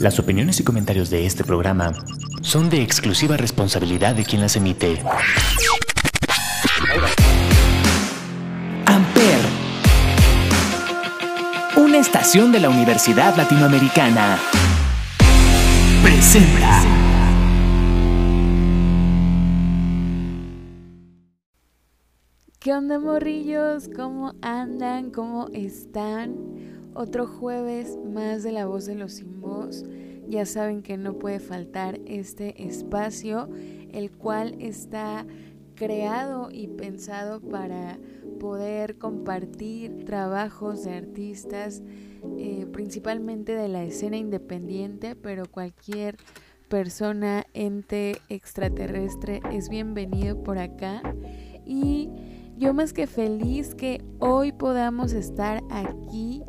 Las opiniones y comentarios de este programa son de exclusiva responsabilidad de quien las emite. Amper, una estación de la Universidad Latinoamericana, presenta. ¿Qué onda morrillos? ¿Cómo andan? ¿Cómo están? Otro jueves más de la voz de los sin. Ya saben que no puede faltar este espacio, el cual está creado y pensado para poder compartir trabajos de artistas, eh, principalmente de la escena independiente, pero cualquier persona, ente extraterrestre es bienvenido por acá. Y yo más que feliz que hoy podamos estar aquí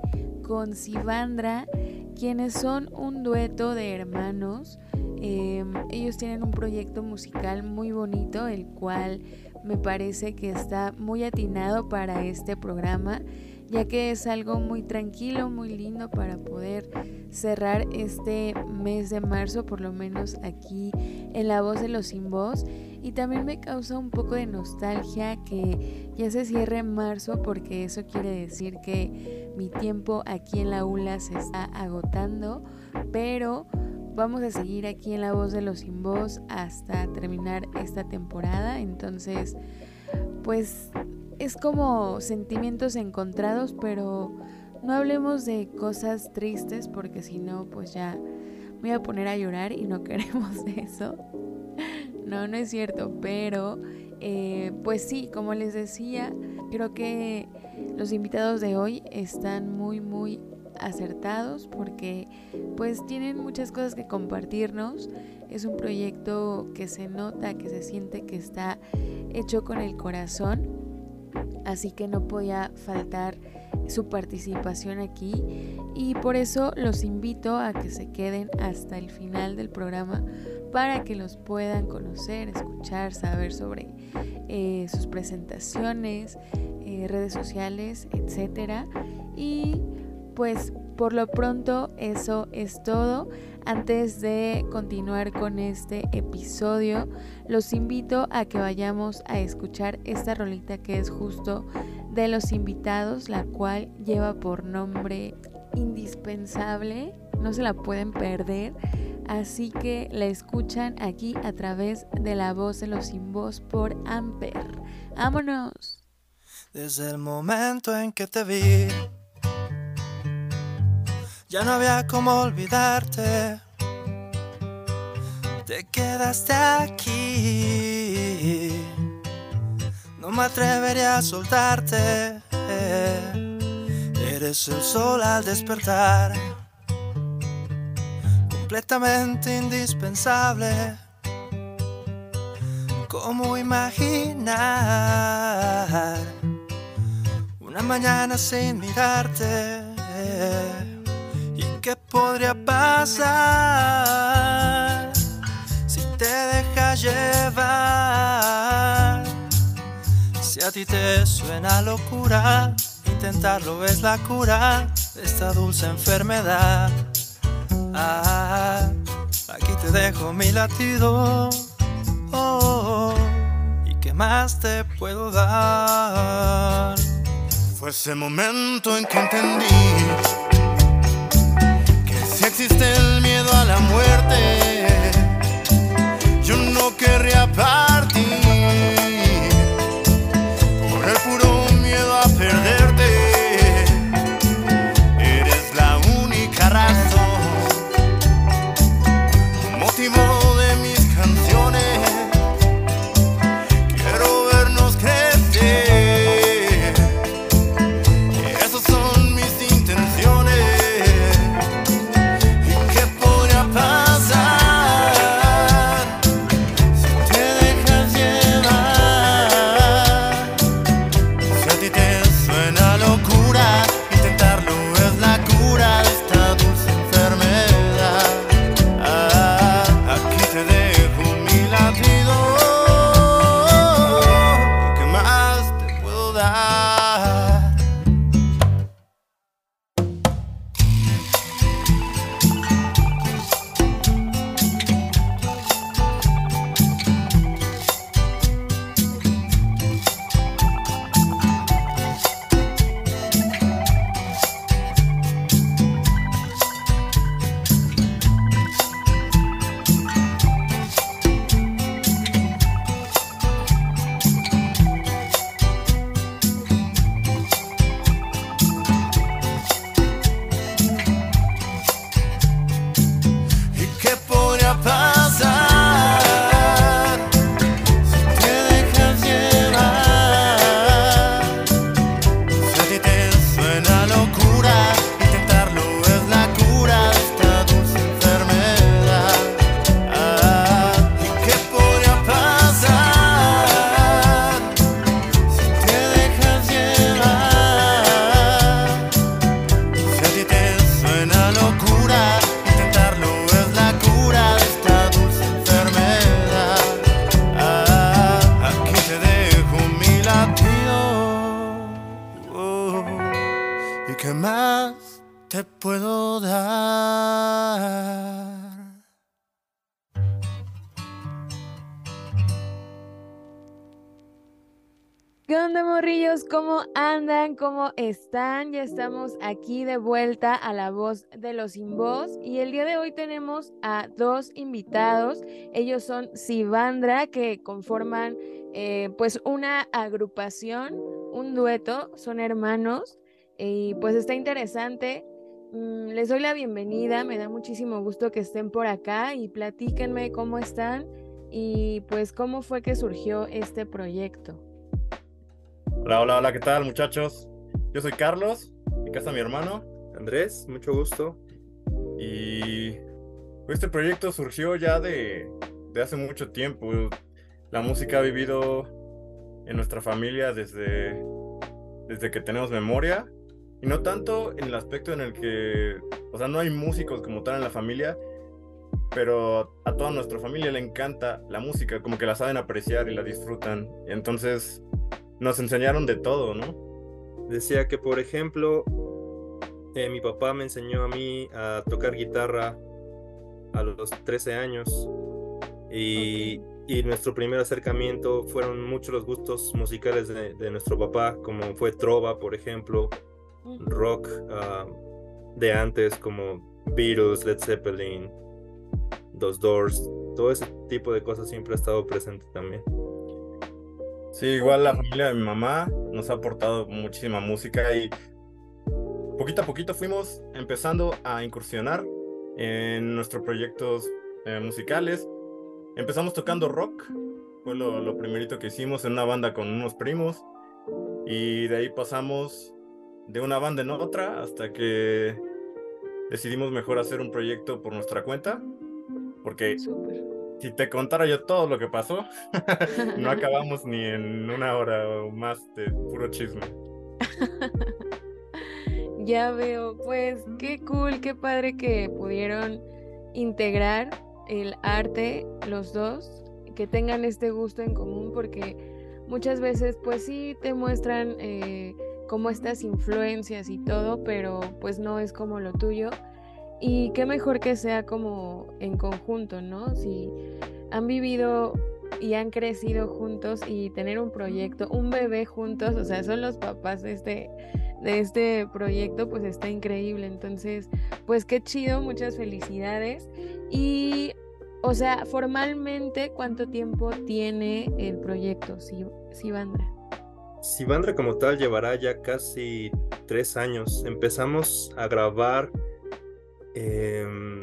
con Sivandra, quienes son un dueto de hermanos. Em, ellos tienen un proyecto musical muy bonito, el cual me parece que está muy atinado para este programa, ya que es algo muy tranquilo, muy lindo para poder cerrar este mes de marzo, por lo menos aquí en La Voz de los Sin Voz. Y también me causa un poco de nostalgia que ya se cierre en marzo porque eso quiere decir que mi tiempo aquí en la ULA se está agotando, pero vamos a seguir aquí en La Voz de los Sin Voz hasta terminar esta temporada. Entonces, pues es como sentimientos encontrados, pero no hablemos de cosas tristes porque si no, pues ya me voy a poner a llorar y no queremos eso. No, no es cierto, pero eh, pues sí, como les decía, creo que los invitados de hoy están muy, muy acertados porque pues tienen muchas cosas que compartirnos. Es un proyecto que se nota, que se siente que está hecho con el corazón, así que no podía faltar su participación aquí y por eso los invito a que se queden hasta el final del programa para que los puedan conocer, escuchar, saber sobre eh, sus presentaciones, eh, redes sociales, etcétera. Y pues por lo pronto eso es todo. Antes de continuar con este episodio, los invito a que vayamos a escuchar esta rolita que es justo de los invitados, la cual lleva por nombre indispensable, no se la pueden perder. Así que la escuchan aquí a través de la voz de los sin voz por Amper. ¡Vámonos! Desde el momento en que te vi, ya no había cómo olvidarte. Te quedaste aquí, no me atrevería a soltarte. Eres el sol al despertar completamente indispensable. ¿Cómo imaginar una mañana sin mirarte? ¿Y qué podría pasar si te dejas llevar? Si a ti te suena locura, intentarlo es la cura de esta dulce enfermedad. Ah, aquí te dejo mi latido. Oh, ¿Y qué más te puedo dar? Fue ese momento en que entendí que si existe el miedo a la muerte, yo no querría partir ¿Cómo andan? ¿Cómo están? Ya estamos aquí de vuelta a la voz de los sin voz y el día de hoy tenemos a dos invitados. Ellos son Sivandra, que conforman eh, pues una agrupación, un dueto, son hermanos y pues está interesante. Mm, les doy la bienvenida, me da muchísimo gusto que estén por acá y platíquenme cómo están y pues cómo fue que surgió este proyecto. Hola, hola, hola, ¿qué tal muchachos? Yo soy Carlos, en casa mi hermano. Andrés, mucho gusto. Y este proyecto surgió ya de, de hace mucho tiempo. La música ha vivido en nuestra familia desde, desde que tenemos memoria. Y no tanto en el aspecto en el que, o sea, no hay músicos como tal en la familia, pero a toda nuestra familia le encanta la música, como que la saben apreciar y la disfrutan. Y entonces nos enseñaron de todo, ¿no? Decía que, por ejemplo, eh, mi papá me enseñó a mí a tocar guitarra a los 13 años y, nuestro primer acercamiento fueron muchos los gustos musicales de, nuestro papá, como fue trova, por ejemplo, rock ah, de antes como Beatles, Led Zeppelin, Dos Doors, todo ese tipo de cosas siempre ha estado presente también. Sí, igual la familia de mi mamá nos ha aportado muchísima música y poquito a poquito fuimos empezando a incursionar en nuestros proyectos eh, musicales. Empezamos tocando rock, fue lo, lo primerito que hicimos en una banda con unos primos y de ahí pasamos de una banda en otra hasta que decidimos mejor hacer un proyecto por nuestra cuenta porque si te contara yo todo lo que pasó, no acabamos ni en una hora o más de puro chisme. ya veo, pues qué cool, qué padre que pudieron integrar el arte los dos, que tengan este gusto en común, porque muchas veces pues sí te muestran eh, como estas influencias y todo, pero pues no es como lo tuyo. Y qué mejor que sea como en conjunto, ¿no? Si han vivido y han crecido juntos y tener un proyecto, un bebé juntos, o sea, son los papás de este, de este proyecto, pues está increíble. Entonces, pues qué chido, muchas felicidades. Y, o sea, formalmente, ¿cuánto tiempo tiene el proyecto Sivandra? Sivandra como tal llevará ya casi tres años. Empezamos a grabar Em,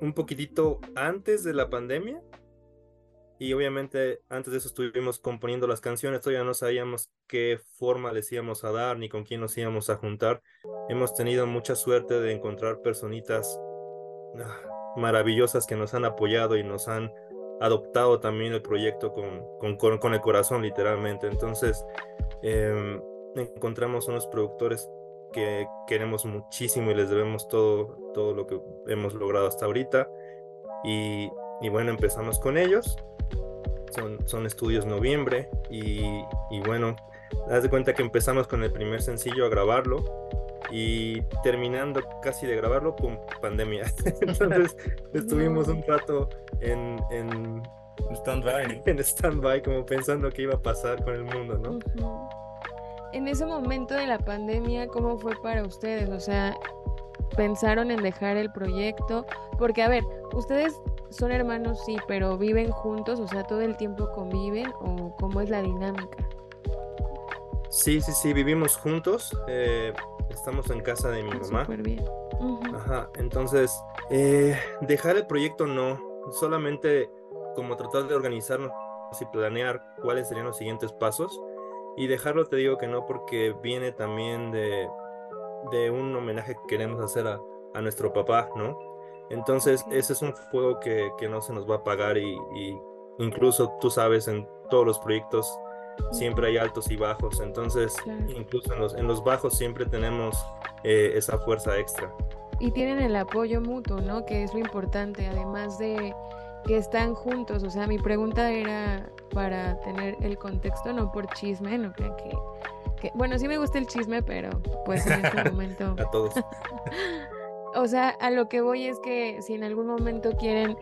un poquitito antes de la pandemia. Y obviamente antes de eso estuvimos componiendo las canciones, todavía no sabíamos qué forma les íbamos a dar ni con quién nos íbamos a juntar. Hemos tenido mucha suerte de encontrar personitas ah, maravillosas que nos han apoyado y nos han adoptado también el proyecto con, con, el corazón literalmente. Entonces em, encontramos unos productores que queremos muchísimo y les debemos todo, todo lo que hemos logrado hasta ahorita. Y, y bueno, empezamos con ellos. Son, son estudios noviembre y, y bueno, haz de cuenta que empezamos con el primer sencillo a grabarlo y terminando casi de grabarlo con pandemia. Entonces estuvimos un rato en, en stand-by, en stand-by como pensando qué iba a pasar con el mundo, ¿no? En ese momento de la pandemia, ¿cómo fue para ustedes? O sea, ¿pensaron en dejar el proyecto? Porque, a ver, ustedes son hermanos, sí, pero viven juntos, o sea, todo el tiempo conviven, o cómo es la dinámica? Sí, sí, sí, vivimos juntos. Eh, estamos en casa de mi ah, mamá. Súper bien. Ajá, entonces, eh, dejar el proyecto no, solamente como tratar de organizarnos y planear cuáles serían los siguientes pasos. Y dejarlo te digo que no porque viene también de, de un homenaje que queremos hacer a, a, nuestro papá, ¿no? Entonces ese es un fuego que, que no se nos va a apagar y, incluso tú sabes en todos los proyectos siempre hay altos y bajos, entonces incluso en los, en los bajos siempre tenemos eh, esa fuerza extra. Y tienen el apoyo mutuo, ¿no? Que es lo importante, además de que están juntos. O sea, mi pregunta era para tener el contexto, no por chisme, no crean que Que, bueno, sí me gusta el chisme, pero pues en este momento... A todos. o sea, a lo que voy es que si en algún momento quieren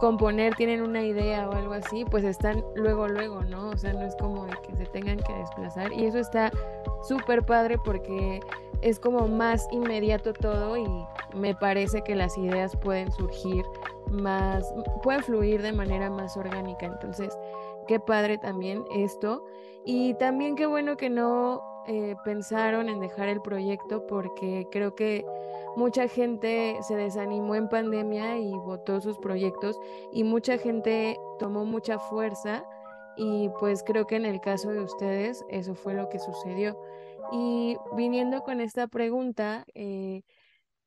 componer, tienen una idea o algo así, pues están luego, luego, ¿no? O sea, no es como de que se tengan que desplazar. Y eso está súper padre porque es como más inmediato todo y me parece que las ideas pueden surgir más, pueden fluir de manera más orgánica. Entonces, qué padre también esto. Y también qué bueno que no eh, pensaron en dejar el proyecto porque creo que mucha gente se desanimó en pandemia y votó sus proyectos y mucha gente tomó mucha fuerza y pues creo que en el caso de ustedes eso fue lo que sucedió. Y viniendo con esta pregunta, eh,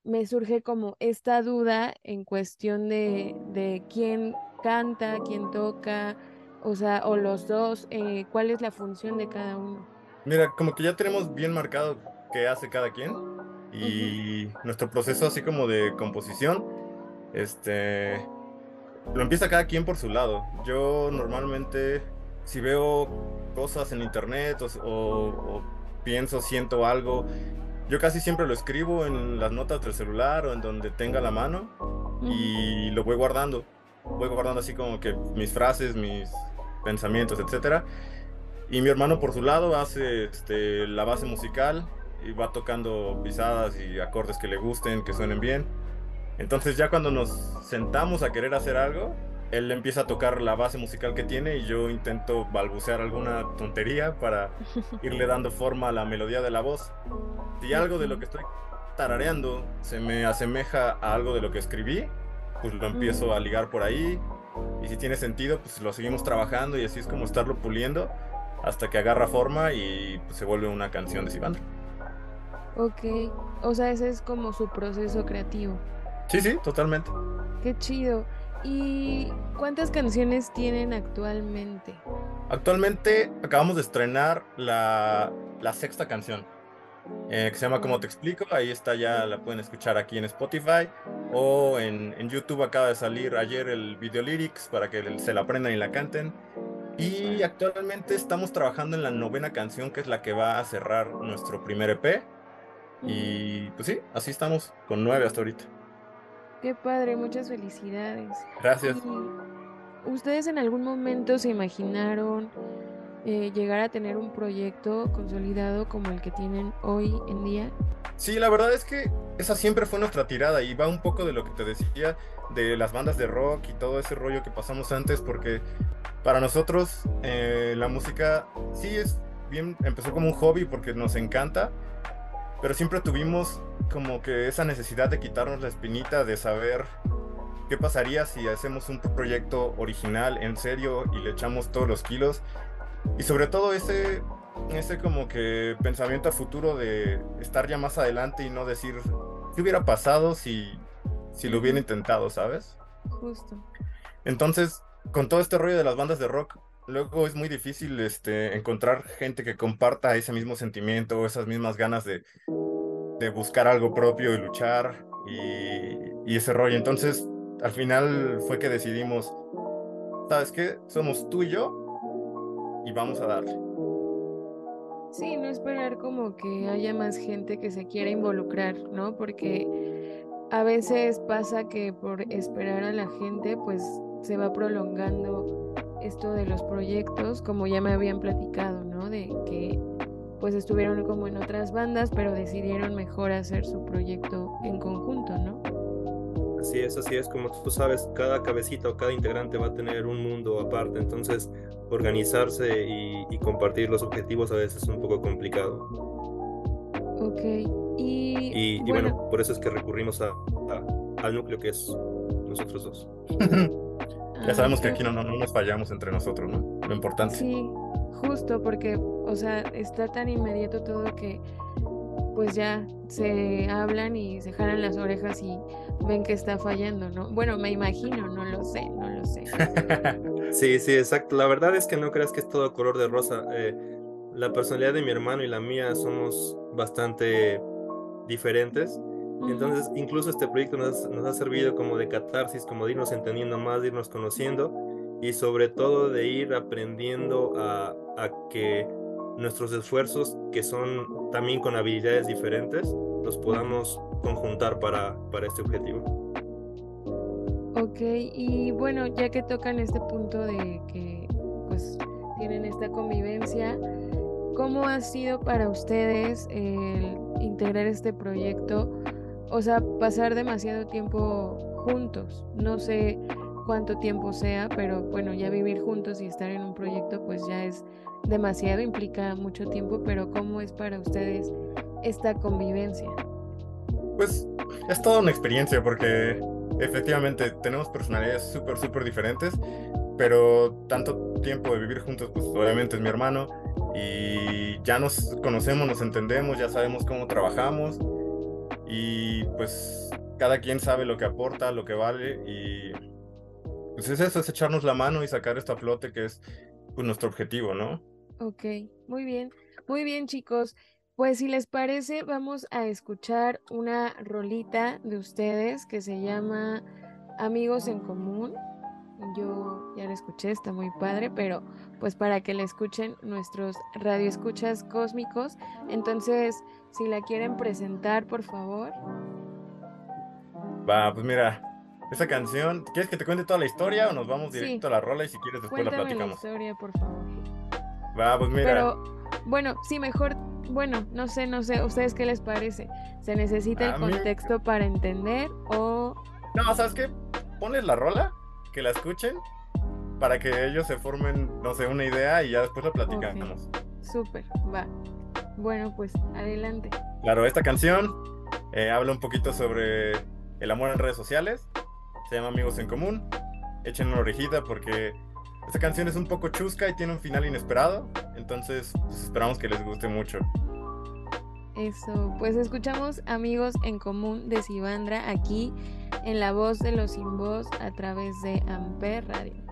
me surge como esta duda en cuestión de, de, quién canta, quién toca, o sea, o los dos, eh, cuál es la función de cada uno. Mira, como que ya tenemos bien marcado qué hace cada quien y nuestro proceso así como de composición, este, lo empieza cada quien por su lado. Yo normalmente si veo cosas en internet o, o pienso, siento algo, yo casi siempre lo escribo en las notas del celular o en donde tenga la mano y lo voy guardando. Voy guardando así como que mis frases, mis pensamientos, etcétera. Y mi hermano por su lado hace este, la base musical y va tocando pisadas y acordes que le gusten, que suenen bien. Entonces ya cuando nos sentamos a querer hacer algo, él empieza a tocar la base musical que tiene y yo intento balbucear alguna tontería para irle dando forma a la melodía de la voz. Si algo de lo que estoy tarareando se me asemeja a algo de lo que escribí, pues lo empiezo a ligar por ahí. Y si tiene sentido, pues lo seguimos trabajando y así es como estarlo puliendo hasta que agarra forma y pues, se vuelve una canción de Sivandro. Ok, o sea, ese es como su proceso creativo. Sí, sí, totalmente. Qué chido. ¿Y cuántas canciones tienen actualmente? Actualmente acabamos de estrenar la, sexta canción, eh, que se llama Como te explico. Ahí está, ya la pueden escuchar aquí en Spotify o en, en YouTube acaba de salir ayer el video lyrics para que se la aprendan y la canten. Y actualmente estamos trabajando en la novena canción, que es la que va a cerrar nuestro primer EP. Y pues sí, así estamos, con nueve hasta ahorita. Qué padre, muchas felicidades. Gracias. ¿Ustedes en algún momento se imaginaron eh, llegar a tener un proyecto consolidado como el que tienen hoy en día? Sí, la verdad es que esa siempre fue nuestra tirada y va un poco de lo que te decía de las bandas de rock y todo ese rollo que pasamos antes, porque para nosotros eh, la música sí es bien, empezó como un hobby porque nos encanta, pero siempre tuvimos como que esa necesidad de quitarnos la espinita de saber qué pasaría si hacemos un proyecto original en serio y le echamos todos los kilos y sobre todo ese ese como que pensamiento a futuro de estar ya más adelante y no decir qué hubiera pasado si si lo hubiera intentado, ¿sabes? Justo. Entonces, con todo este rollo de las bandas de rock, luego es muy difícil este, encontrar gente que comparta ese mismo sentimiento o esas mismas ganas de, de buscar algo propio y luchar y, y, ese rollo. Entonces, al final fue que decidimos, ¿sabes qué? Somos tú y yo y vamos a darle. Sí, no esperar como que haya más gente que se quiera involucrar, ¿no? Porque a veces pasa que por esperar a la gente, pues se va prolongando esto de los proyectos, como ya me habían platicado, ¿no? De que pues estuvieron como en otras bandas, pero decidieron mejor hacer su proyecto en conjunto, ¿no? Así es, así es, como tú sabes, cada cabecita o cada integrante va a tener un mundo aparte, entonces organizarse y, compartir los objetivos a veces es un poco complicado. Ok, y, y, bueno, por eso es que recurrimos a, al núcleo que es nosotros dos. Ya sabemos que aquí no, no, nos fallamos entre nosotros, ¿no? Lo importante. Sí, justo porque, o sea, está tan inmediato todo que pues ya se hablan y se jalan las orejas y ven que está fallando, ¿no? Bueno, me imagino, no lo sé, no lo sé. sí, sí, exacto. La verdad es que no creas que es todo color de rosa. Eh, la personalidad de mi hermano y la mía somos bastante diferentes. Entonces, incluso este proyecto nos, ha servido como de catarsis, como de irnos entendiendo más, de irnos conociendo y sobre todo de ir aprendiendo a, que nuestros esfuerzos, que son también con habilidades diferentes, los podamos conjuntar para, para este objetivo. Ok, y bueno, ya que tocan este punto de que pues tienen esta convivencia, ¿cómo ha sido para ustedes el integrar este proyecto? O sea, pasar demasiado tiempo juntos. No sé cuánto tiempo sea, pero bueno, ya vivir juntos y estar en un proyecto pues ya es demasiado, implica mucho tiempo, pero ¿cómo es para ustedes esta convivencia? Pues es toda una experiencia porque efectivamente tenemos personalidades súper, súper diferentes, pero tanto tiempo de vivir juntos, pues obviamente es mi hermano y ya nos conocemos, nos entendemos, ya sabemos cómo trabajamos y pues cada quien sabe lo que aporta, lo que vale y pues es eso, es echarnos la mano y sacar esto a flote que es pues, nuestro objetivo, ¿no? Ok, muy bien, muy bien chicos. Pues si les parece, vamos a escuchar una rolita de ustedes que se llama Amigos en Común. Yo ya la escuché, está muy padre, pero pues para que la escuchen nuestros radioescuchas cósmicos. Entonces, si la quieren presentar, por favor. Va, pues mira, esa canción, ¿quieres que te cuente toda la historia o nos vamos directo a la rola y si quieres después la platicamos? la historia, por favor. Va, pues mira. Pero, bueno, sí, mejor bueno, no sé, no sé, ¿ustedes qué les parece? ¿Se necesita el contexto para entender o...? No, ¿sabes qué? Pones la rola, que la escuchen, para que ellos se formen, no sé, una idea y ya después la platicamos. Súper, va. Bueno, pues adelante. Claro, esta canción eh, habla un poquito sobre el amor en redes sociales. Se llama Amigos en Común. Echen una orejita porque esta canción es un poco chusca y tiene un final inesperado, entonces pues, esperamos que les guste mucho. Eso, pues escuchamos Amigos en Común de Sivandra aquí en La Voz de los Sin Voz a través de Amper Radio.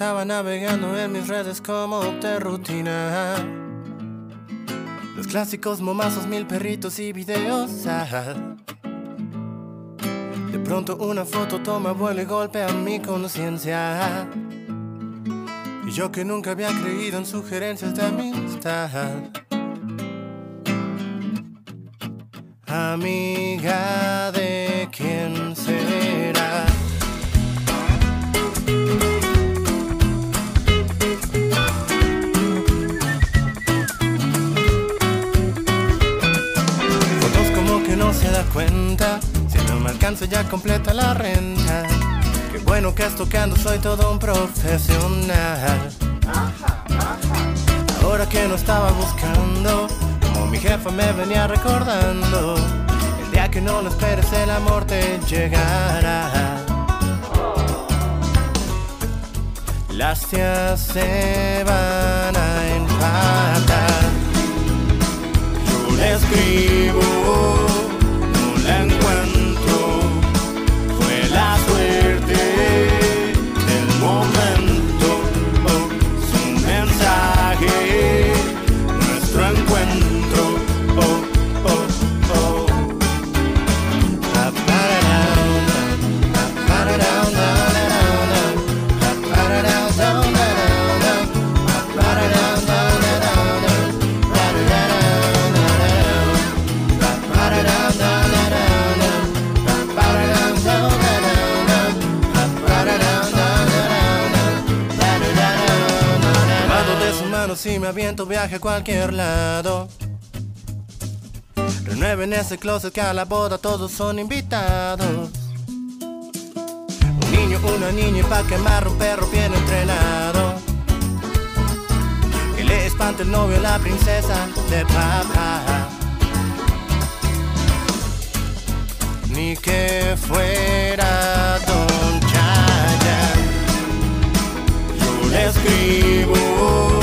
Estaba navegando en mis redes como de rutina. Los clásicos momazos, mil perritos y videos. De pronto una foto toma vuelo y golpea mi conciencia. Y yo que nunca había creído en sugerencias de amistad. Amiga de quién será. Ya completa la renta. Qué bueno que tocando, soy todo un profesional. Ahora que no estaba buscando, como mi jefa me venía recordando. El día que no lo esperes, el amor te llegará. Las tías se van a empatar. Yo le escribo viaje cualquier lado. Renueven ese closet que a la boda todos son invitados. Un niño, una niña y pa' quemar un perro bien entrenado. Que le espante el novio a la princesa de papá. Ni que fuera Don Chaya. Yo le escribo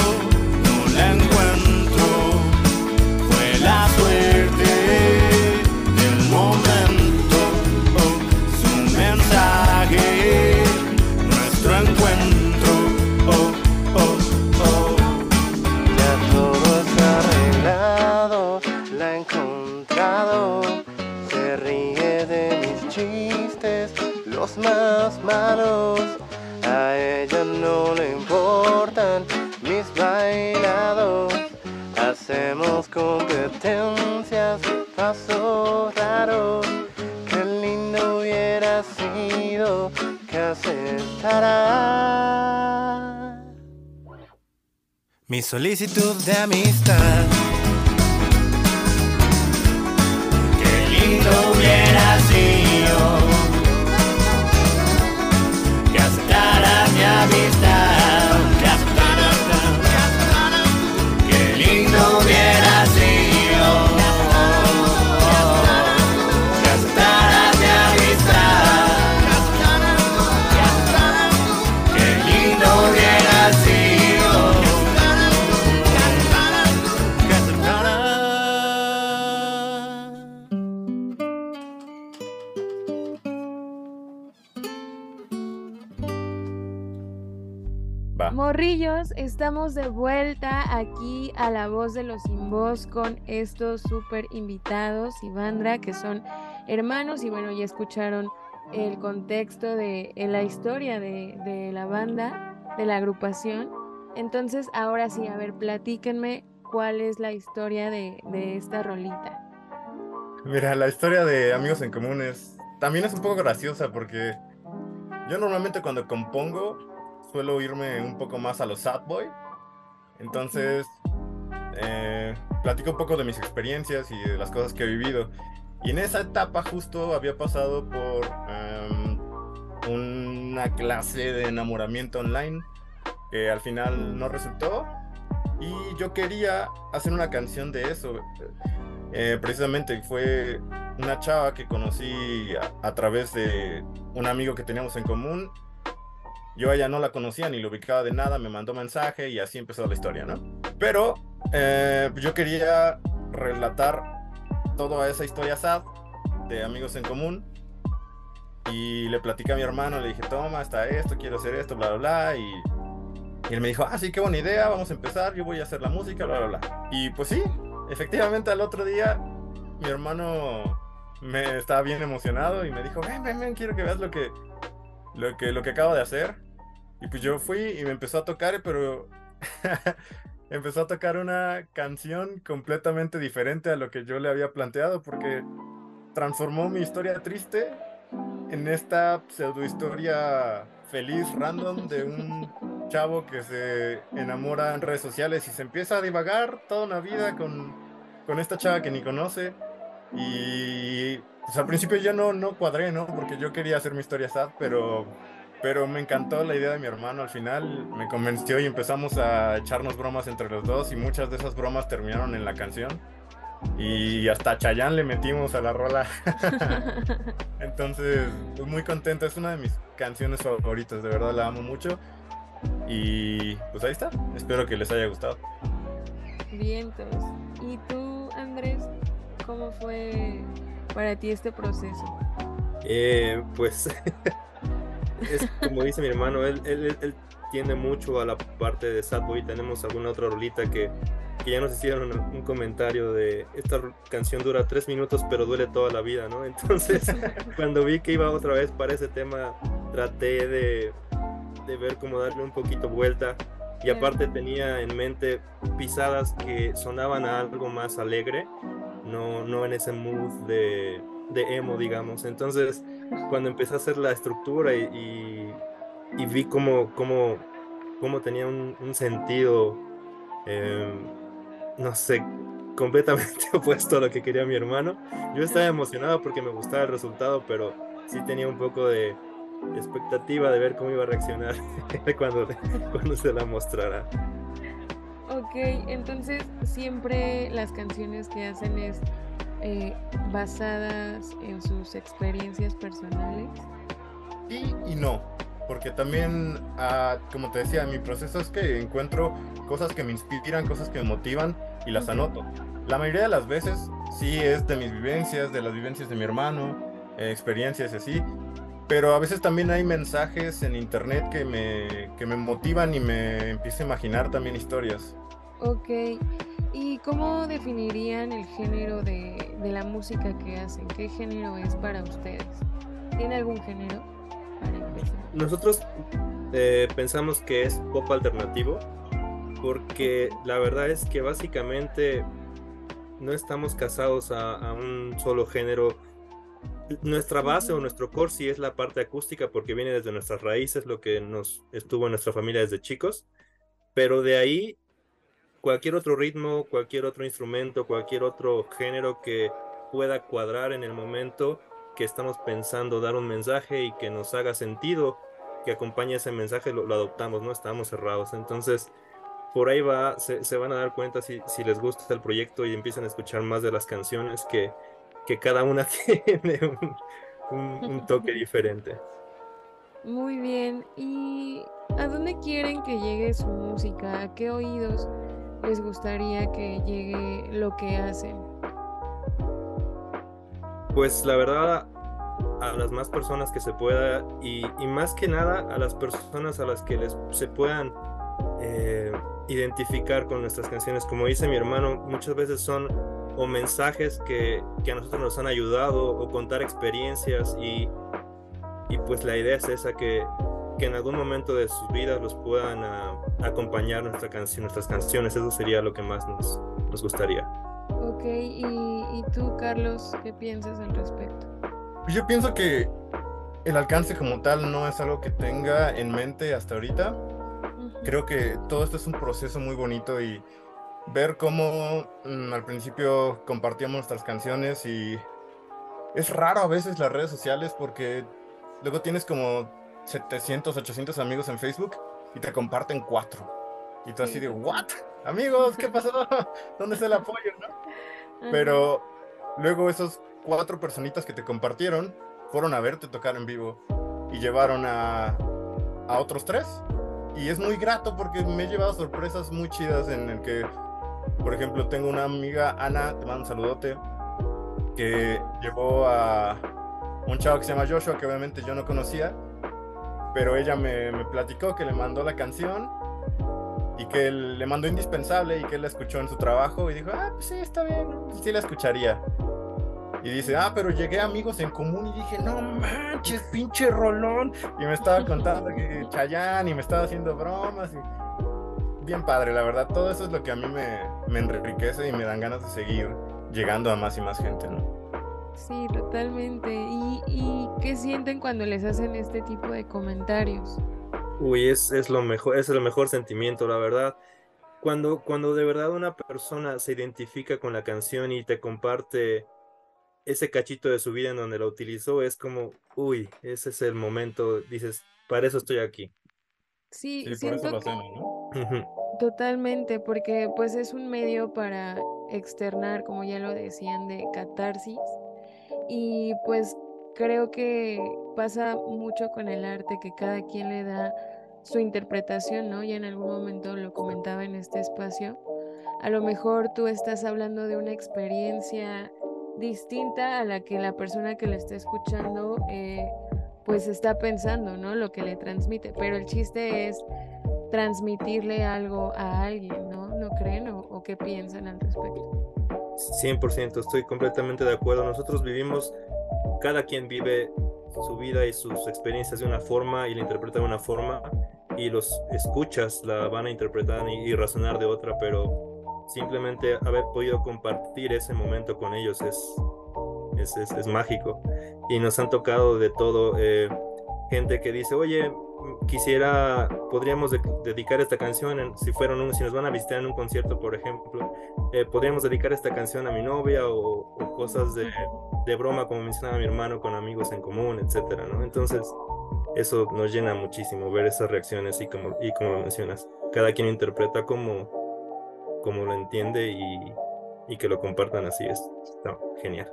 ella no le importan mis bailados. Hacemos competencias, pasos raros. Qué lindo hubiera sido que aceptara mi solicitud de amistad. Estamos de vuelta aquí a La Voz de los Sin Voz con estos súper invitados, Ivandra, que son hermanos y bueno, ya escucharon el contexto de, en la historia de, la banda, de la agrupación. Entonces, ahora sí, a ver, platíquenme cuál es la historia de, de esta rolita. Mira, la historia de Amigos en Común es, también es un poco graciosa porque yo normalmente cuando compongo suelo irme un poco más a los sad boy. Entonces, eh, platico un poco de mis experiencias y de las cosas que he vivido. Y en esa etapa justo había pasado por em, una clase de enamoramiento online que al final no resultó. Y yo quería hacer una canción de eso. Eh, precisamente fue una chava que conocí a, a través de un amigo que teníamos en común. Yo a ella no la conocía ni la ubicaba de nada, me mandó mensaje y así empezó la historia, ¿no? Pero eh, yo quería relatar toda esa historia sad de amigos en común y le platicé a mi hermano, le dije, toma, está esto, quiero hacer esto, bla, bla, bla, y, él me dijo, ah, sí, qué buena idea, vamos a empezar, yo voy a hacer la música, bla, bla, bla. Y pues sí, efectivamente al otro día mi hermano me estaba bien emocionado y me dijo, ven, ven, ven, quiero que veas lo que, lo que, lo que acabo de hacer. Y pues yo fui y me empezó a tocar, pero empezó a tocar una canción completamente diferente a lo que yo le había planteado, porque transformó mi historia triste en esta pseudo historia feliz, random, de un chavo que se enamora en redes sociales y se empieza a divagar toda una vida con, con esta chava que ni conoce. Y pues, al principio yo no, no cuadré, ¿no? Porque yo quería hacer mi historia sad, pero pero me encantó la idea de mi hermano al final, me convenció y empezamos a echarnos bromas entre los dos y muchas de esas bromas terminaron en la canción. Y hasta Chayanne le metimos a la rola. Entonces, pues muy contento, es una de mis canciones favoritas, de verdad la amo mucho. Y pues ahí está, espero que les haya gustado. Vientos. ¿Y tú, Andrés, cómo fue para ti este proceso? Eh, pues es como dice mi hermano, él, él, él, tiende mucho a la parte de sad boy. Tenemos alguna otra rolita que, que ya nos hicieron un comentario de esta canción dura tres minutos pero duele toda la vida, ¿no? Entonces cuando vi que iba otra vez para ese tema traté de, de ver cómo darle un poquito vuelta y aparte tenía en mente pisadas que sonaban a algo más alegre, no, no en ese mood de, de emo, digamos. Entonces cuando empecé a hacer la estructura y, y, y vi cómo, cómo, cómo, tenía un, un sentido, eh, no sé, completamente opuesto a lo que quería mi hermano. Yo estaba emocionado porque me gustaba el resultado, pero sí tenía un poco de expectativa de ver cómo iba a reaccionar cuando, cuando se la mostrara. Ok, entonces siempre las canciones que hacen es eh, basadas en sus experiencias personales? Sí y no, porque también, ah, como te decía, mi proceso es que encuentro cosas que me inspiran, cosas que me motivan y las anoto. La mayoría de las veces sí es de mis vivencias, de las vivencias de mi hermano, eh, experiencias y así, pero a veces también hay mensajes en internet que me, que me motivan y me empiezo a imaginar también historias. Ok, ¿y cómo definirían el género de, de, la música que hacen? ¿Qué género es para ustedes? ¿Tiene algún género? para empezar? Nosotros eh, pensamos que es pop alternativo porque la verdad es que básicamente no estamos casados a, a un solo género. Nuestra base o nuestro core sí es la parte acústica porque viene desde nuestras raíces, lo que nos estuvo en nuestra familia desde chicos, pero de ahí cualquier otro ritmo, cualquier otro instrumento, cualquier otro género que pueda cuadrar en el momento que estamos pensando dar un mensaje y que nos haga sentido, que acompañe ese mensaje, lo, lo adoptamos, no estamos cerrados. Entonces, por ahí va, se, se, van a dar cuenta si, si les gusta el proyecto y empiezan a escuchar más de las canciones que, que cada una tiene un, un, un toque diferente. Muy bien, ¿y a dónde quieren que llegue su música? ¿A qué oídos les gustaría que llegue lo que hacen? Pues la verdad, a las más personas que se pueda y, más que nada a las personas a las que les se puedan eh, identificar con nuestras canciones. Como dice mi hermano, muchas veces son o mensajes que, que a nosotros nos han ayudado o contar experiencias y, y pues la idea es esa, que, que en algún momento de sus vidas los puedan a, acompañar nuestra canción, nuestras canciones. Eso sería lo que más nos, nos gustaría. Ok, ¿Y, ¿y tú, Carlos, qué piensas al respecto? Yo pienso que el alcance como tal no es algo que tenga en mente hasta ahorita. Creo que todo esto es un proceso muy bonito y ver cómo mmm, al principio compartíamos nuestras canciones y es raro a veces las redes sociales porque luego tienes como 700, 800 amigos en Facebook y te comparten cuatro. Y tú así de, ¿what? Amigos, ¿qué pasó? ¿Dónde está el apoyo? ¿no? Pero luego esos cuatro personitas que te compartieron fueron a verte tocar en vivo y llevaron a, a otros tres. Y es muy grato porque me he llevado sorpresas muy chidas en el que, por ejemplo, tengo una amiga, Ana, te mando un saludote, que llevó a un chavo que se llama Joshua, que obviamente yo no conocía, pero ella me, platicó que le mandó la canción y que le mandó indispensable y que él la escuchó en su trabajo y dijo, ah, pues sí, está bien, sí la escucharía. Y dice, ah, pero llegué a amigos en común y dije, no manches, pinche rolón. Y me estaba contando que Chayán y me estaba haciendo bromas. Y... Bien padre, la verdad, todo eso es lo que a mí me, me enriquece y me dan ganas de seguir llegando a más y más gente, ¿no? Sí, totalmente. ¿Y, ¿Y, qué sienten cuando les hacen este tipo de comentarios? Uy, es, es lo mejor, es el mejor sentimiento, la verdad. Cuando, cuando de verdad una persona se identifica con la canción y te comparte ese cachito de su vida en donde la utilizó, es como, uy, ese es el momento, dices, para eso estoy aquí. Sí, Sí, por siento eso lo que- hacemos, ¿no? Ujú. totalmente, porque pues es un medio para externar, como ya lo decían, de catarsis. Y pues creo que pasa mucho con el arte, que cada quien le da su interpretación, ¿no? Ya en algún momento lo comentaba en este espacio. A lo mejor tú estás hablando de una experiencia distinta a la que la persona que le está escuchando eh, pues está pensando, ¿no? Lo que le transmite. Pero el chiste es transmitirle algo a alguien, ¿no? ¿No creen o, o qué piensan al respecto? 100%, estoy completamente de acuerdo. Nosotros vivimos, cada quien vive su vida y sus experiencias de una forma y la interpreta de una forma y los escuchas la van a interpretar y, razonar de otra, pero simplemente haber podido compartir ese momento con ellos es, es, es, es mágico. Y nos han tocado de todo, eh, gente que dice, oye, quisiera, podríamos de- dedicar esta canción, en- si fueron un- si nos van a visitar en un concierto, por ejemplo, eh, podríamos dedicar esta canción a mi novia o, o cosas de, de broma, como mencionaba mi hermano, con amigos en común, etcétera, ¿no? Entonces, eso nos llena muchísimo ver esas reacciones y como, y como mencionas, cada quien interpreta como, como lo entiende y, y que lo compartan así es genial.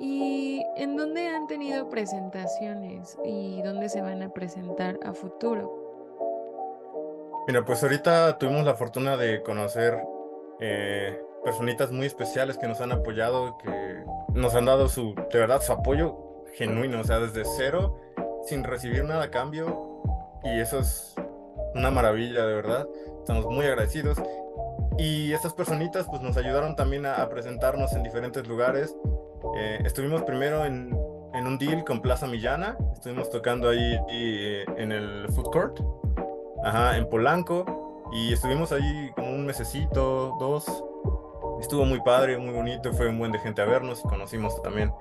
¿Y en dónde han tenido presentaciones y dónde se van a presentar a futuro? Mira, pues ahorita tuvimos la fortuna de conocer eh, personitas muy especiales que nos han apoyado, que nos han dado su, de verdad, su apoyo genuino, o sea, desde cero, sin recibir nada a cambio. Y eso es una maravilla, de verdad. Estamos muy agradecidos. Y estas personitas pues nos ayudaron también a, a presentarnos en diferentes lugares. Eh, estuvimos primero en, en un deal con Plaza Millana. Estuvimos tocando ahí eh, en el food court, ajá, en Polanco. Y estuvimos ahí como un mesecito, dos. Estuvo muy padre, muy bonito. Fue un buen de gente a vernos y conocimos también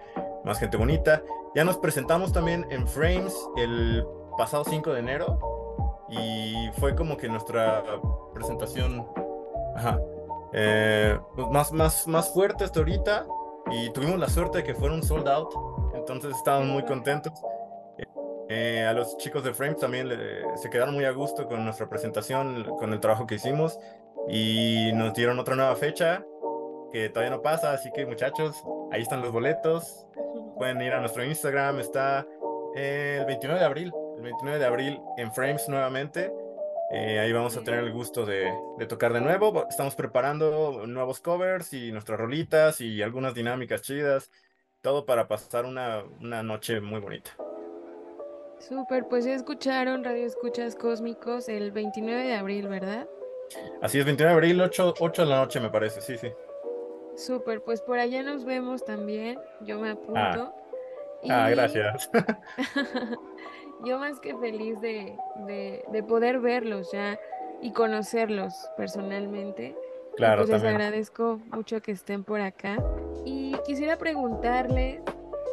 más gente bonita. Ya nos presentamos también en Frames el pasado 5 de enero. Y fue como que nuestra presentación ajá, eh, pues más, más, más fuerte hasta ahorita. Y tuvimos la suerte de que fuera un sold out entonces estábamos muy contentos. Eh, a los chicos de Frames también se quedaron muy a gusto con nuestra presentación, con el trabajo que hicimos y nos dieron otra nueva fecha que todavía no pasa, así que muchachos, ahí están los boletos. Pueden ir a nuestro Instagram, está el 29 de abril, el 29 de abril en Frames nuevamente. Eh, ahí vamos a tener el gusto de, de, tocar de nuevo. Estamos preparando nuevos covers y nuestras rolitas y algunas dinámicas chidas todo para pasar una, una noche muy bonita. Súper, pues ya escucharon Radio Escuchas Cósmicos el 29 de abril, ¿verdad? Así es, 29 de abril, 8, 8 de la noche me parece, sí, sí. Súper, pues por allá nos vemos también, yo me apunto. Ah, ah gracias. yo más que feliz de, de, de, poder verlos ya y conocerlos personalmente. Claro, pues les agradezco mucho que estén por acá. Y quisiera preguntarles,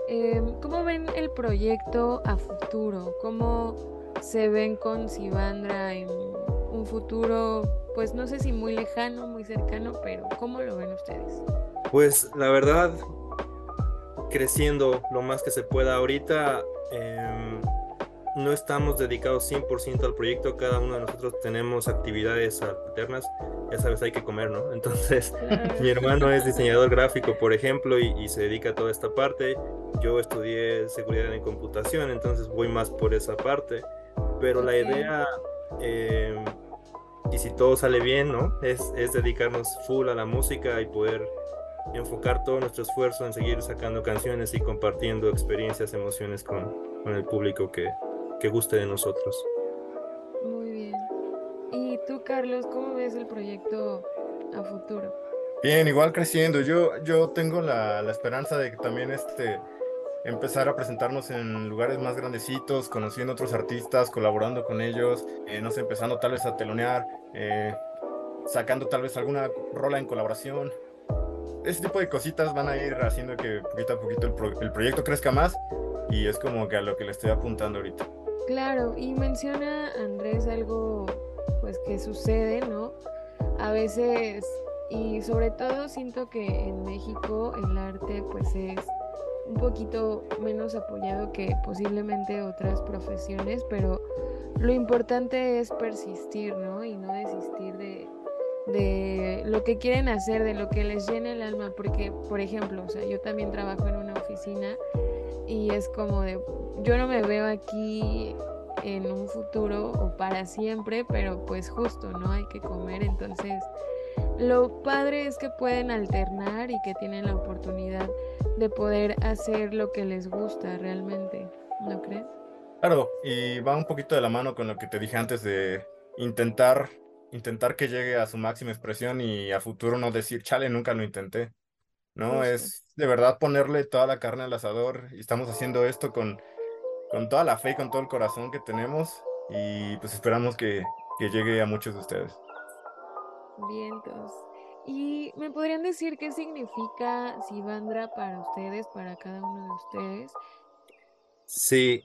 em, ¿cómo ven el proyecto a futuro? ¿Cómo se ven con Sivandra en un futuro, pues no sé si muy lejano, muy cercano, pero ¿cómo lo ven ustedes? Pues la verdad, creciendo lo más que se pueda ahorita. Eh, no estamos dedicados 100% al proyecto, cada uno de nosotros tenemos actividades alternas, ya sabes, hay que comer, ¿no? Entonces, mi hermano es diseñador gráfico, por ejemplo, y, se dedica a toda esta parte. Yo estudié seguridad en computación, entonces voy más por esa parte, pero la idea, eh, y si todo sale bien, ¿no? Es, es dedicarnos full a la música y poder enfocar todo nuestro esfuerzo en seguir sacando canciones y compartiendo experiencias, emociones con, con el público que, que guste de nosotros. Muy bien. ¿Y tú, Carlos, cómo ves el proyecto a futuro? Bien, igual creciendo. Yo, yo tengo la, la esperanza de que también este, empezar a presentarnos en lugares más grandecitos, conociendo otros artistas, colaborando con ellos, eh, no sé, empezando tal vez a telonear, eh, sacando tal vez alguna rola en colaboración. Ese tipo de cositas van a ir haciendo que poquito a poquito el, el proyecto crezca más y es como que a lo que le estoy apuntando ahorita. Claro, y menciona Andrés algo pues que sucede, ¿no? A veces, y sobre todo siento que en México el arte pues es un poquito menos apoyado que posiblemente otras profesiones, pero lo importante es persistir, ¿no? Y no desistir de, de lo que quieren hacer, de lo que les llena el alma, porque, por ejemplo, o sea, yo también trabajo en una oficina y es como de, yo no me veo aquí en un futuro o para siempre, pero pues justo, ¿no? Hay que comer, entonces lo padre es que pueden alternar y que tienen la oportunidad de poder hacer lo que les gusta realmente, ¿no crees? Claro, y va un poquito de la mano con lo que te dije antes de intentar intentar que llegue a su máxima expresión y a futuro no decir, chale, nunca lo intenté. ¿no? Es de verdad ponerle toda la carne al asador y estamos haciendo esto con, con toda la fe y con todo el corazón que tenemos y pues esperamos que, que llegue a muchos de ustedes. Vientos. ¿Y me podrían decir qué significa Sivandra para ustedes, para cada uno de ustedes? Sí,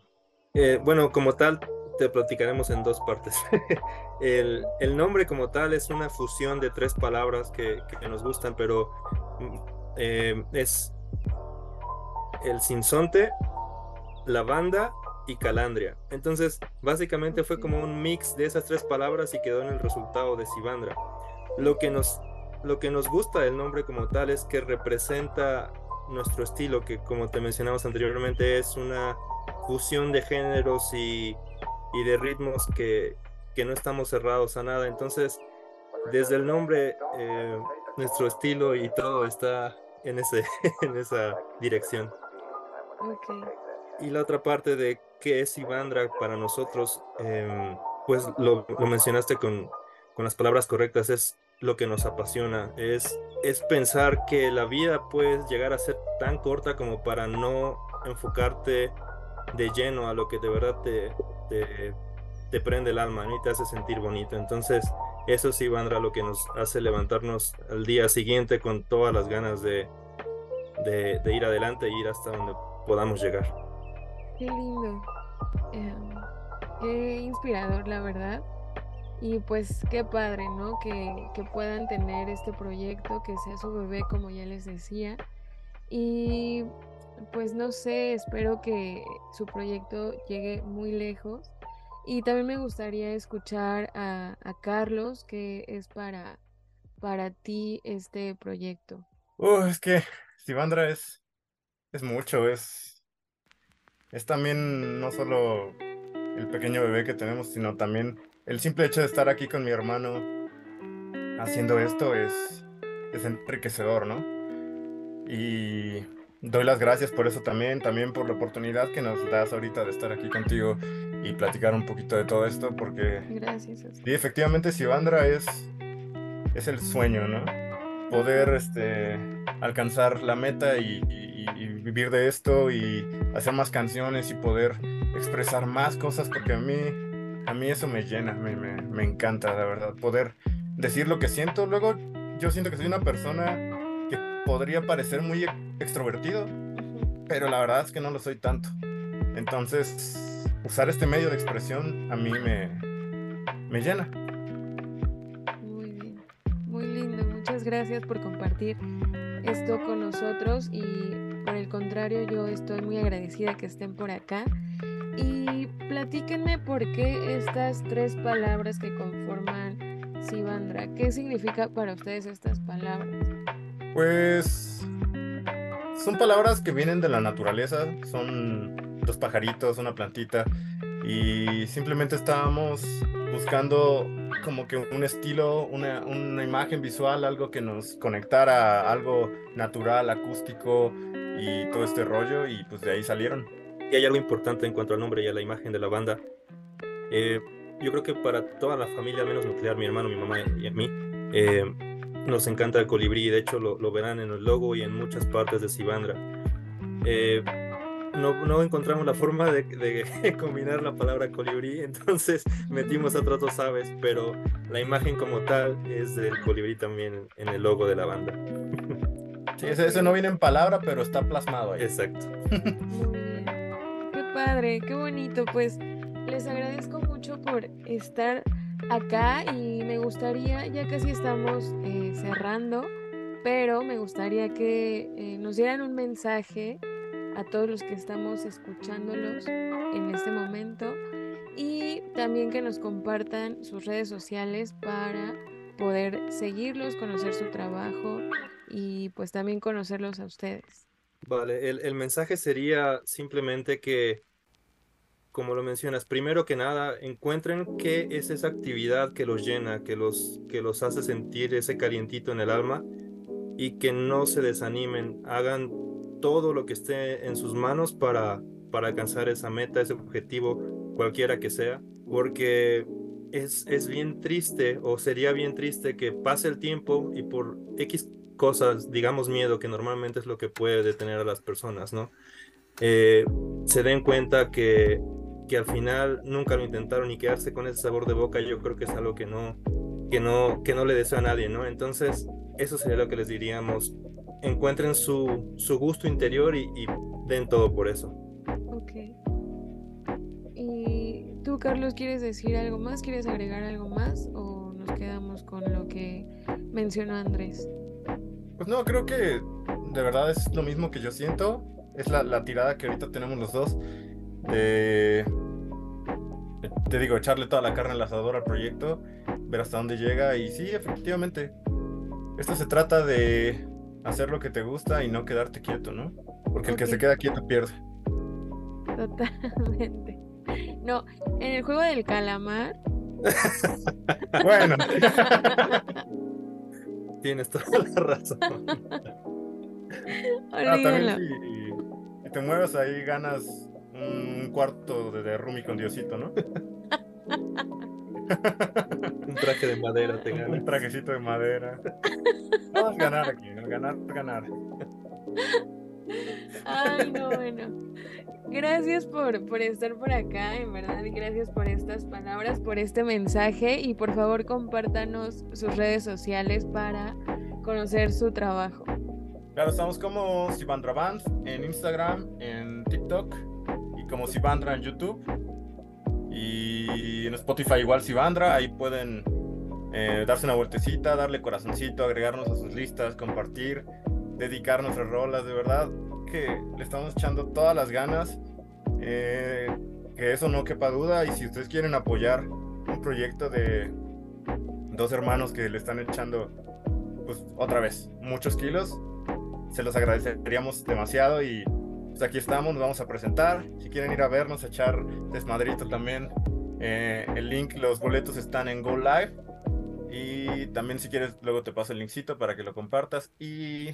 eh, bueno, como tal, te platicaremos en dos partes. el, el, nombre como tal es una fusión de tres palabras que, que nos gustan, pero eh, es el sinsonte, lavanda y calandria. Entonces, básicamente fue como un mix de esas tres palabras y quedó en el resultado de Sivandra. Lo que nos, lo que nos gusta del nombre como tal es que representa nuestro estilo, que como te mencionamos anteriormente es una fusión de géneros y, y de ritmos que, que, no estamos cerrados a nada. Entonces, desde el nombre, eh, nuestro estilo y todo está en, ese, en esa dirección. Y la otra parte de qué es Ivandra para nosotros, em, pues lo, lo mencionaste con, con, las palabras correctas, es lo que nos apasiona, es, es pensar que la vida puede llegar a ser tan corta como para no enfocarte de lleno a lo que de verdad te, te, te prende el alma ¿no? y te hace sentir bonito. Entonces, eso sí, Vandra, lo que nos hace levantarnos al día siguiente con todas las ganas de, de, ir adelante e ir hasta donde podamos llegar. Qué lindo. Em, qué inspirador, la verdad. Y pues qué padre, ¿no? Que puedan tener este proyecto, que sea su bebé, como ya les decía. Y pues no sé, espero que su proyecto llegue muy lejos. Y también me gustaría escuchar a, Carlos, que es para, para ti este proyecto. Uh, es que Sivandra es, es mucho, es, es también no solo el pequeño bebé que tenemos, sino también el simple hecho de estar aquí con mi hermano haciendo esto es, es enriquecedor, ¿no? Y doy las gracias por eso también, también por la oportunidad que nos das ahorita de estar aquí contigo y platicar un poquito de todo esto, porque Gracias. sí, efectivamente Sivandra es, es el sueño, ¿no? Poder este, alcanzar la meta y, y- y vivir de esto y hacer más canciones y poder expresar más cosas, porque a mí, a mí eso me llena, me, me, me encanta, la verdad, poder decir lo que siento. Luego, yo siento que soy una persona que podría parecer muy extrovertido, pero la verdad es que no lo soy tanto. Entonces, usar este medio de expresión a mí me, me llena. Muy bien, muy lindo. Muchas gracias por compartir esto con nosotros y por el contrario yo estoy muy agradecida que estén por acá. Y platíquenme por qué estas tres palabras que conforman Sivandra. ¿Qué significa para ustedes estas palabras? Pues son palabras que vienen de la naturaleza, son dos pajaritos, una plantita, y simplemente estábamos buscando como que un estilo, una, una imagen visual, algo que nos conectara a algo natural, acústico y todo este rollo, y pues de ahí salieron. Y hay algo importante en cuanto al nombre y a la imagen de la banda. Eh, yo creo que para toda la familia, menos nuclear, mi hermano, mi mamá y a mí, eh, nos encanta el colibrí. De hecho, lo, lo verán en el logo y en muchas partes de Sivandra. Eh, no, no encontramos la forma de, de combinar la palabra colibrí, entonces metimos a otras aves, pero la imagen como tal es del colibrí también en el logo de la banda. Sí, ese, ese no viene en palabra, pero está plasmado ahí. Exacto. Muy bien. Qué padre, qué bonito. Pues les agradezco mucho por estar acá y me gustaría, ya casi estamos eh, cerrando, pero me gustaría que eh, nos dieran un mensaje a todos los que estamos escuchándolos en este momento y también que nos compartan sus redes sociales para poder seguirlos, conocer su trabajo y pues también conocerlos a ustedes. Vale, el, el mensaje sería simplemente que, como lo mencionas, primero que nada, encuentren qué es esa actividad que los llena, que los, que los hace sentir ese calientito en el alma y que no se desanimen, hagan todo lo que esté en sus manos para, para alcanzar esa meta, ese objetivo, cualquiera que sea, porque es, es bien triste o sería bien triste que pase el tiempo y por X cosas, digamos miedo, que normalmente es lo que puede detener a las personas, ¿no? Eh, se den cuenta que, que al final nunca lo intentaron y quedarse con ese sabor de boca, yo creo que es algo que no, que no, que no le deseo a nadie, ¿no? Entonces, eso sería lo que les diríamos. Encuentren su, su gusto interior y, y den todo por eso. Ok. ¿Y tú, Carlos, quieres decir algo más? ¿Quieres agregar algo más? ¿O nos quedamos con lo que mencionó Andrés? Pues no, creo que de verdad es lo mismo que yo siento. Es la, la tirada que ahorita tenemos los dos. De, te digo, echarle toda la carne al asador al proyecto, ver hasta dónde llega. Y sí, efectivamente, esto se trata de hacer lo que te gusta y no quedarte quieto, ¿no? Porque el que se queda quieto pierde. Totalmente. No, en el juego del calamar. Bueno, Tienes toda la razón. ah, también si, si te mueves ahí ganas un cuarto de, de Rumi con Diosito, ¿no? Un traje de madera te gana. Un trajecito de madera. Vamos a ganar aquí, ganar, ganar. Ay, no, bueno. Gracias por, por estar por acá, en verdad. Gracias por estas palabras, por este mensaje. Y por favor, compártanos sus redes sociales para conocer su trabajo. Claro, estamos como Sivandra Band en Instagram, en TikTok y como Sivandra en YouTube. Y en Spotify igual Sivandra, ahí pueden eh, darse una vueltecita, darle corazoncito, agregarnos a sus listas, compartir, dedicar nuestras rolas, de verdad que le estamos echando todas las ganas, eh, que eso no quepa duda. Y si ustedes quieren apoyar un proyecto de dos hermanos que le están echando, pues otra vez, muchos kilos, se los agradeceríamos demasiado. Y pues aquí estamos, nos vamos a presentar, si quieren ir a vernos, echar desmadrito también, eh, el link, los boletos están en Go Live y también si quieres, luego te paso el linkcito para que lo compartas. Y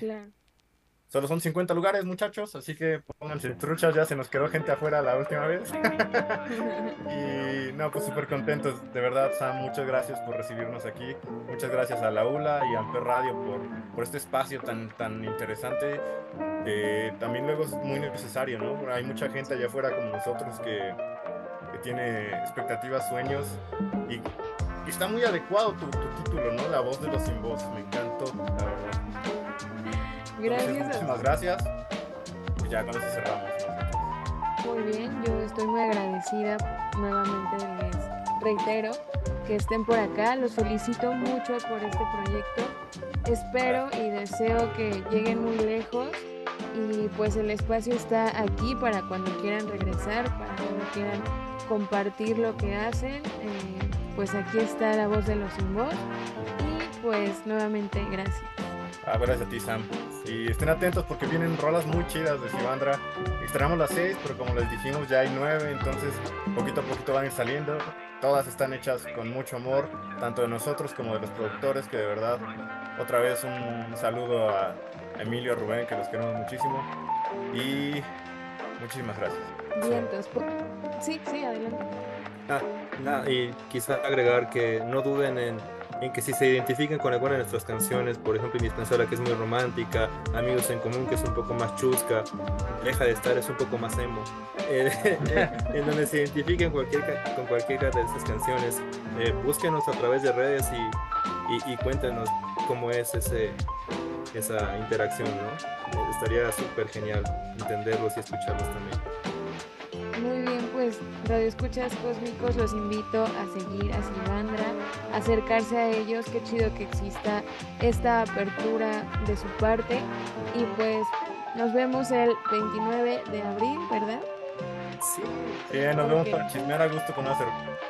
solo son 50 lugares, muchachos, así que pónganse truchas, ya se nos quedó gente afuera la última vez. y no, pues súper contentos, de verdad, Sam, muchas gracias por recibirnos aquí. Muchas gracias a la ULA y a Amper Radio por, por este espacio tan, tan interesante. también luego es muy necesario, ¿no? Hay mucha gente allá afuera como nosotros que, que tiene expectativas, sueños y está muy adecuado tu, título, ¿no? La voz de los sin voz. Me encantó, la verdad. Gracias. muchísimas gracias. Y ya con eso cerramos. Muy bien, yo estoy muy agradecida. Nuevamente les reitero que estén por acá. Los felicito mucho por este proyecto. Espero y deseo que lleguen muy lejos. Y pues el espacio está aquí para cuando quieran regresar, para cuando quieran compartir lo que hacen. Eh, pues aquí está la voz de los sin voz. Y pues nuevamente gracias. Ah, gracias a ti, Sam. Y estén atentos porque vienen rolas muy chidas de Sivandra. Extraemos las seis, pero como les dijimos, ya hay nueve, entonces poquito a poquito van a ir saliendo. Todas están hechas con mucho amor, tanto de nosotros como de los productores, que de verdad, otra vez un saludo a Emilio, a Rubén, que los queremos muchísimo. Y muchísimas gracias. Bien, entonces, sí, sí, adelante. Ah, y quizá agregar que no duden en, en, que si se identifican con alguna de nuestras canciones, por ejemplo Indispensable que es muy romántica, Amigos en Común que es un poco más chusca, Deja de Estar es un poco más emo, eh, eh, en donde se identifiquen cualquier, con cualquiera de estas canciones, eh, búsquenos a través de redes y, y, cuéntenos cómo es ese, esa interacción, ¿no? estaría súper genial entenderlos y escucharlos también. Muy bien, pues Radio Escuchas Cósmicos los invito a seguir a Silvandra, acercarse a ellos, qué chido que exista esta apertura de su parte y pues nos vemos el 29 de abril, ¿verdad? Sí, nos vemos para chismear a gusto con hacer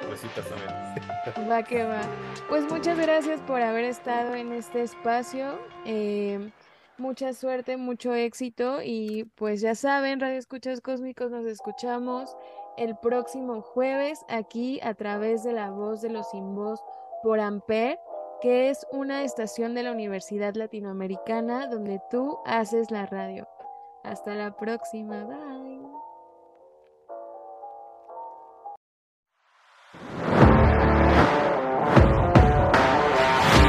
cositas también. Va que va. Pues muchas gracias por haber estado en este espacio. Eh, mucha suerte, mucho éxito y pues ya saben, Radio Escuchas Cósmicos, nos escuchamos el próximo jueves aquí a través de la voz de los sin voz por Amper, que es una estación de la Universidad Latinoamericana donde tú haces la radio. Hasta la próxima, bye.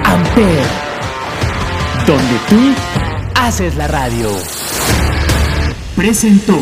Amper, donde tú haces la radio. Presentó.